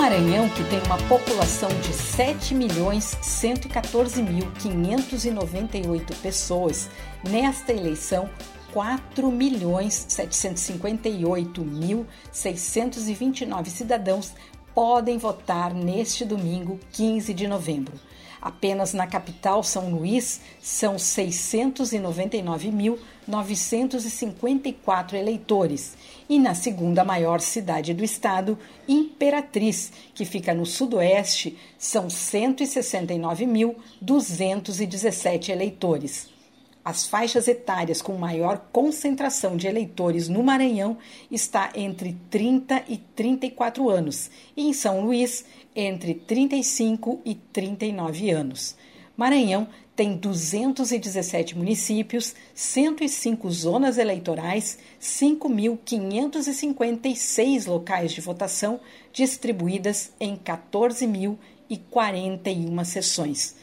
Maranhão, que tem uma população de 7.114.598 pessoas, nesta eleição 4.758.629 cidadãos podem votar neste domingo, 15 de novembro. Apenas na capital São Luís são 699.954 eleitores. E na segunda maior cidade do estado, Imperatriz, que fica no sudoeste, são 169.217 eleitores. As faixas etárias com maior concentração de eleitores no Maranhão está entre 30 e 34 anos e em São Luís entre 35 e 39 anos. Maranhão tem 217 municípios, 105 zonas eleitorais, 5.556 locais de votação distribuídas em 14.041 sessões.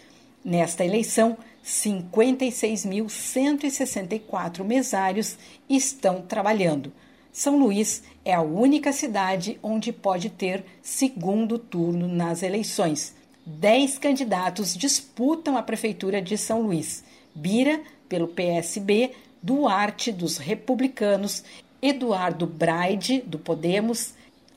Nesta eleição, 56.164 mesários estão trabalhando. São Luís é a única cidade onde pode ter segundo turno nas eleições. Dez candidatos disputam a Prefeitura de São Luís. Bira, pelo PSB, Duarte, dos Republicanos, Eduardo Braide, do Podemos,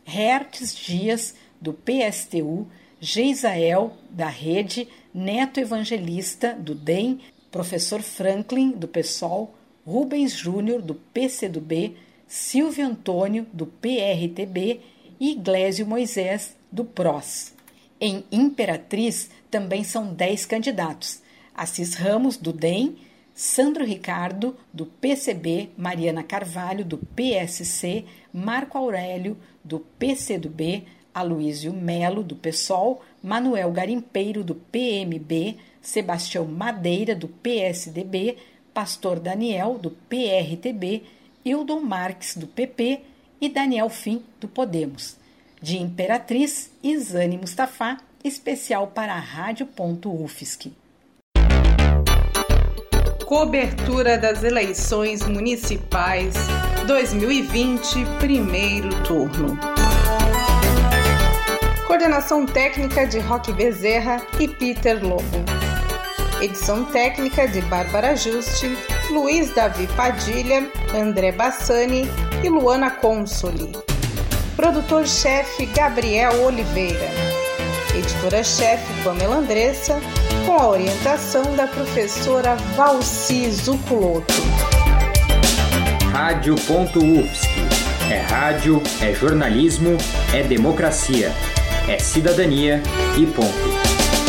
Hertes Dias, do PSTU, Geisael, da Rede, Neto Evangelista, do DEM, Professor Franklin, do PSOL, Rubens Júnior, do PCdoB, Silvio Antônio, do PRTB e Iglesio Moisés, do PROS. Em Imperatriz também são dez candidatos. Assis Ramos, do DEM, Sandro Ricardo, do PCB, Mariana Carvalho, do PSC, Marco Aurélio, do PCdoB, Aloísio Melo, do PSOL, Manuel Garimpeiro, do PMB, Sebastião Madeira, do PSDB, Pastor Daniel, do PRTB, Hildon Marques, do PP e Daniel Fim, do Podemos. De Imperatriz, Isane Mustafa, especial para a Rádio.UFSC. Cobertura das eleições municipais 2020, primeiro turno. Coordenação técnica de Roque Bezerra e Peter Lobo. Edição técnica de Bárbara Juste, Luiz Davi Padilha, André Bassani e Luana Consoli. Produtor-chefe Gabriel Oliveira. Editora-chefe Pamela Andressa, com a orientação da professora Valci Zuculoto. Rádio.UFSC. É rádio, é jornalismo, é democracia é cidadania e ponto.